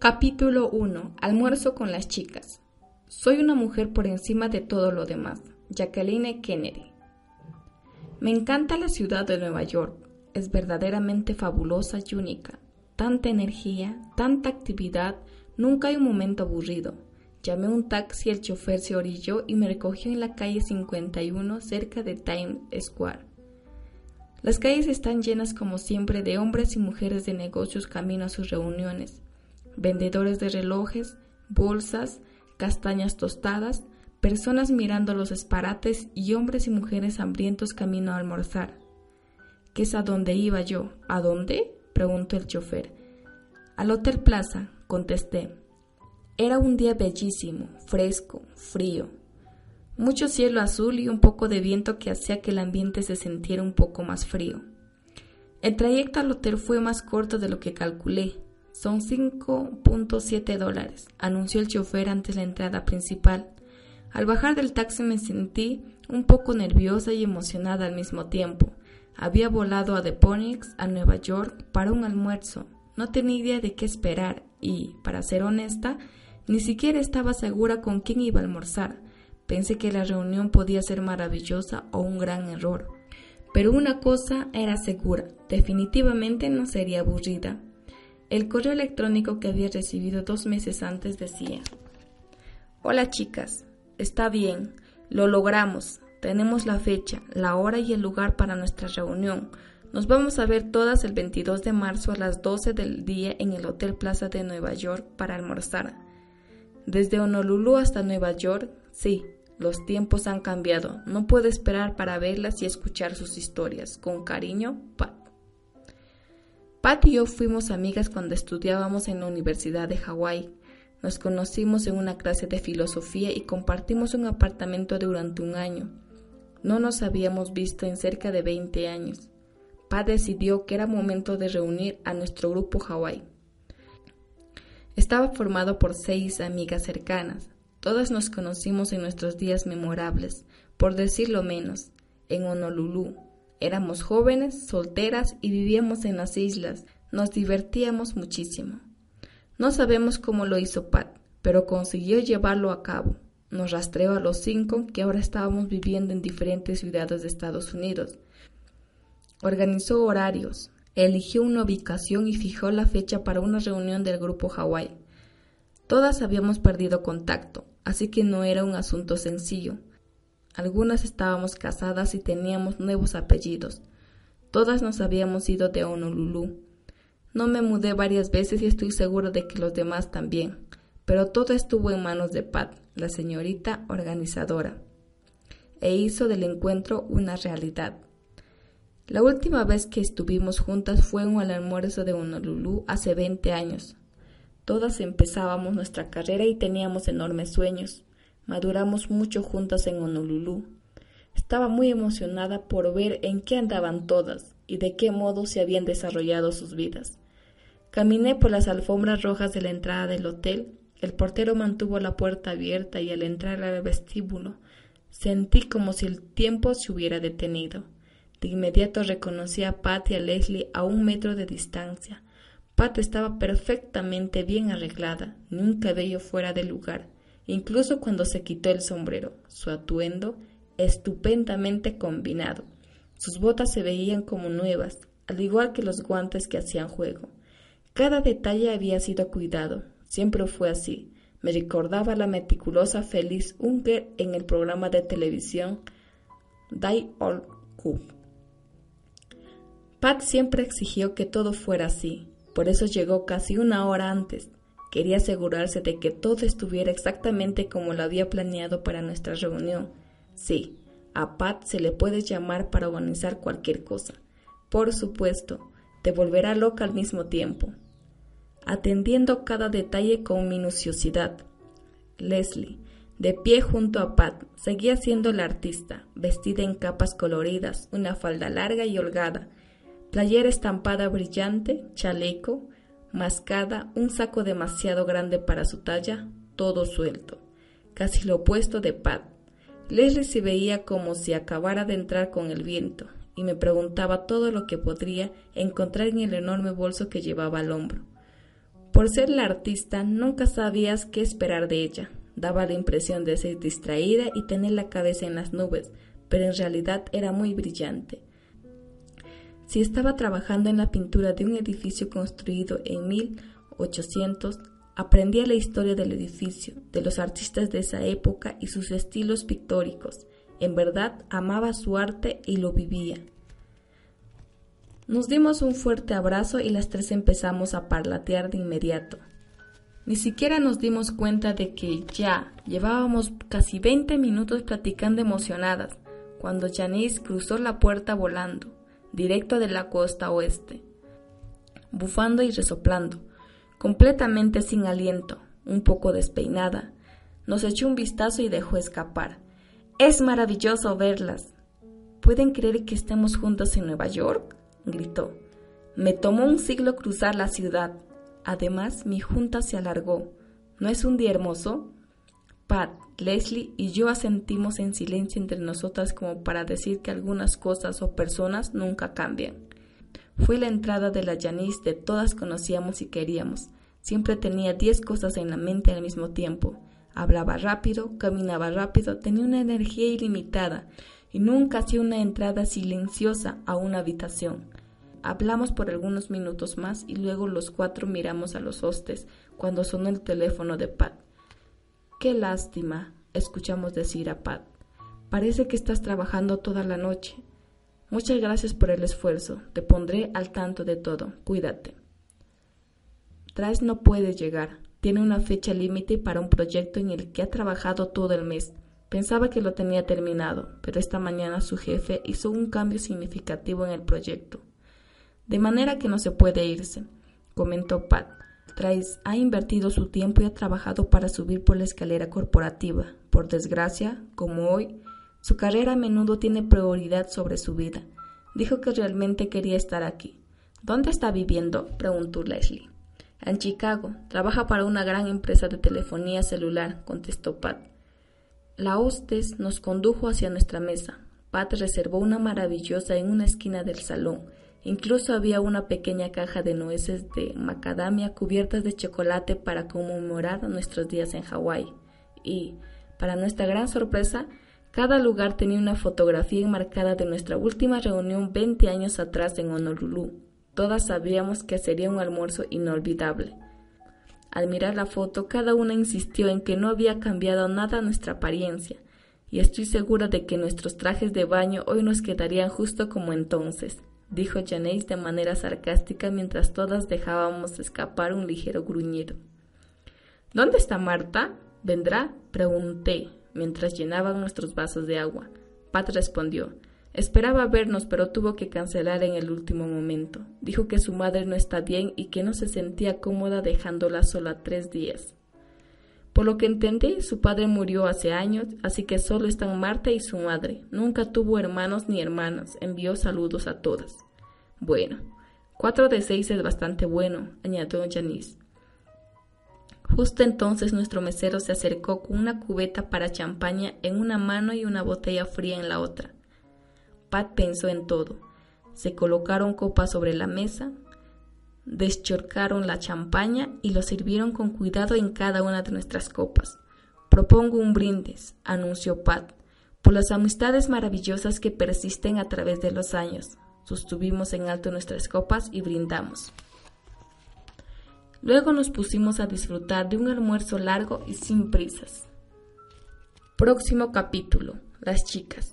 Capítulo 1. Almuerzo con las chicas. Soy una mujer por encima de todo lo demás. Jacqueline Kennedy. Me encanta la ciudad de Nueva York. Es verdaderamente fabulosa y única. Tanta energía, tanta actividad, nunca hay un momento aburrido. Llamé un taxi, el chofer se orilló y me recogió en la calle 51 cerca de Times Square. Las calles están llenas como siempre de hombres y mujeres de negocios camino a sus reuniones vendedores de relojes, bolsas, castañas tostadas, personas mirando los esparates y hombres y mujeres hambrientos camino a almorzar. ¿Qué es a dónde iba yo? ¿A dónde? preguntó el chofer. Al Hotel Plaza, contesté. Era un día bellísimo, fresco, frío. Mucho cielo azul y un poco de viento que hacía que el ambiente se sintiera un poco más frío. El trayecto al hotel fue más corto de lo que calculé, son 5.7 dólares, anunció el chofer antes de la entrada principal. Al bajar del taxi me sentí un poco nerviosa y emocionada al mismo tiempo. Había volado a The Phoenix, a Nueva York, para un almuerzo. No tenía idea de qué esperar y, para ser honesta, ni siquiera estaba segura con quién iba a almorzar. Pensé que la reunión podía ser maravillosa o un gran error. Pero una cosa era segura, definitivamente no sería aburrida. El correo electrónico que había recibido dos meses antes decía, Hola chicas, está bien, lo logramos, tenemos la fecha, la hora y el lugar para nuestra reunión. Nos vamos a ver todas el 22 de marzo a las 12 del día en el Hotel Plaza de Nueva York para almorzar. Desde Honolulu hasta Nueva York, sí, los tiempos han cambiado. No puedo esperar para verlas y escuchar sus historias. Con cariño, Pat. Pat y yo fuimos amigas cuando estudiábamos en la Universidad de Hawái. Nos conocimos en una clase de filosofía y compartimos un apartamento durante un año. No nos habíamos visto en cerca de 20 años. Pat decidió que era momento de reunir a nuestro grupo Hawái. Estaba formado por seis amigas cercanas. Todas nos conocimos en nuestros días memorables, por decirlo menos, en Honolulu, Éramos jóvenes, solteras y vivíamos en las islas. Nos divertíamos muchísimo. No sabemos cómo lo hizo Pat, pero consiguió llevarlo a cabo. Nos rastreó a los cinco que ahora estábamos viviendo en diferentes ciudades de Estados Unidos. Organizó horarios, eligió una ubicación y fijó la fecha para una reunión del grupo Hawái. Todas habíamos perdido contacto, así que no era un asunto sencillo. Algunas estábamos casadas y teníamos nuevos apellidos. Todas nos habíamos ido de Honolulu. No me mudé varias veces y estoy seguro de que los demás también, pero todo estuvo en manos de Pat, la señorita organizadora, e hizo del encuentro una realidad. La última vez que estuvimos juntas fue en el almuerzo de Honolulu hace 20 años. Todas empezábamos nuestra carrera y teníamos enormes sueños. Maduramos mucho juntas en Honolulu. Estaba muy emocionada por ver en qué andaban todas y de qué modo se habían desarrollado sus vidas. Caminé por las alfombras rojas de la entrada del hotel. El portero mantuvo la puerta abierta y al entrar al vestíbulo sentí como si el tiempo se hubiera detenido. De inmediato reconocí a Pat y a Leslie a un metro de distancia. Pat estaba perfectamente bien arreglada, ni un cabello fuera de lugar incluso cuando se quitó el sombrero, su atuendo estupendamente combinado. Sus botas se veían como nuevas, al igual que los guantes que hacían juego. Cada detalle había sido cuidado, siempre fue así. Me recordaba la meticulosa Feliz Unger en el programa de televisión Die All Cup. Pat siempre exigió que todo fuera así, por eso llegó casi una hora antes. Quería asegurarse de que todo estuviera exactamente como lo había planeado para nuestra reunión. Sí, a Pat se le puede llamar para organizar cualquier cosa. Por supuesto, te volverá loca al mismo tiempo. atendiendo cada detalle con minuciosidad. Leslie, de pie junto a Pat, seguía siendo la artista, vestida en capas coloridas, una falda larga y holgada, playera estampada brillante, chaleco, mascada, un saco demasiado grande para su talla, todo suelto, casi lo opuesto de Pat. Leslie se veía como si acabara de entrar con el viento, y me preguntaba todo lo que podría encontrar en el enorme bolso que llevaba al hombro. Por ser la artista, nunca sabías qué esperar de ella. Daba la impresión de ser distraída y tener la cabeza en las nubes, pero en realidad era muy brillante. Si estaba trabajando en la pintura de un edificio construido en 1800, aprendía la historia del edificio, de los artistas de esa época y sus estilos pictóricos. En verdad amaba su arte y lo vivía. Nos dimos un fuerte abrazo y las tres empezamos a parlatear de inmediato. Ni siquiera nos dimos cuenta de que ya llevábamos casi 20 minutos platicando emocionadas cuando Janice cruzó la puerta volando directo de la costa oeste, bufando y resoplando, completamente sin aliento, un poco despeinada. Nos echó un vistazo y dejó escapar. Es maravilloso verlas. ¿Pueden creer que estemos juntos en Nueva York? gritó. Me tomó un siglo cruzar la ciudad. Además, mi junta se alargó. ¿No es un día hermoso? Pat, Leslie y yo asentimos en silencio entre nosotras como para decir que algunas cosas o personas nunca cambian. Fue la entrada de la Janice de todas conocíamos y queríamos. Siempre tenía diez cosas en la mente al mismo tiempo. Hablaba rápido, caminaba rápido, tenía una energía ilimitada y nunca hacía una entrada silenciosa a una habitación. Hablamos por algunos minutos más y luego los cuatro miramos a los hostes cuando sonó el teléfono de Pat. Qué lástima, escuchamos decir a Pat. Parece que estás trabajando toda la noche. Muchas gracias por el esfuerzo. Te pondré al tanto de todo. Cuídate. Trace no puede llegar. Tiene una fecha límite para un proyecto en el que ha trabajado todo el mes. Pensaba que lo tenía terminado, pero esta mañana su jefe hizo un cambio significativo en el proyecto. De manera que no se puede irse, comentó Pat. Trace ha invertido su tiempo y ha trabajado para subir por la escalera corporativa. Por desgracia, como hoy, su carrera a menudo tiene prioridad sobre su vida. Dijo que realmente quería estar aquí. ¿Dónde está viviendo? preguntó Leslie. En Chicago. Trabaja para una gran empresa de telefonía celular, contestó Pat. La hostes nos condujo hacia nuestra mesa. Pat reservó una maravillosa en una esquina del salón Incluso había una pequeña caja de nueces de macadamia cubiertas de chocolate para conmemorar nuestros días en Hawái. Y, para nuestra gran sorpresa, cada lugar tenía una fotografía enmarcada de nuestra última reunión 20 años atrás en Honolulu. Todas sabíamos que sería un almuerzo inolvidable. Al mirar la foto, cada una insistió en que no había cambiado nada nuestra apariencia, y estoy segura de que nuestros trajes de baño hoy nos quedarían justo como entonces dijo Janice de manera sarcástica mientras todas dejábamos escapar un ligero gruñido. ¿Dónde está Marta? ¿Vendrá? pregunté mientras llenaban nuestros vasos de agua. Pat respondió. Esperaba vernos, pero tuvo que cancelar en el último momento. Dijo que su madre no está bien y que no se sentía cómoda dejándola sola tres días. Por lo que entendí, su padre murió hace años, así que solo están Marta y su madre. Nunca tuvo hermanos ni hermanas. Envió saludos a todas. Bueno, cuatro de seis es bastante bueno, añadió Janice. Justo entonces nuestro mesero se acercó con una cubeta para champaña en una mano y una botella fría en la otra. Pat pensó en todo. Se colocaron copas sobre la mesa, deschorcaron la champaña y lo sirvieron con cuidado en cada una de nuestras copas. Propongo un brindis, anunció Pat, por las amistades maravillosas que persisten a través de los años. Sostuvimos en alto nuestras copas y brindamos. Luego nos pusimos a disfrutar de un almuerzo largo y sin prisas. Próximo capítulo. Las chicas.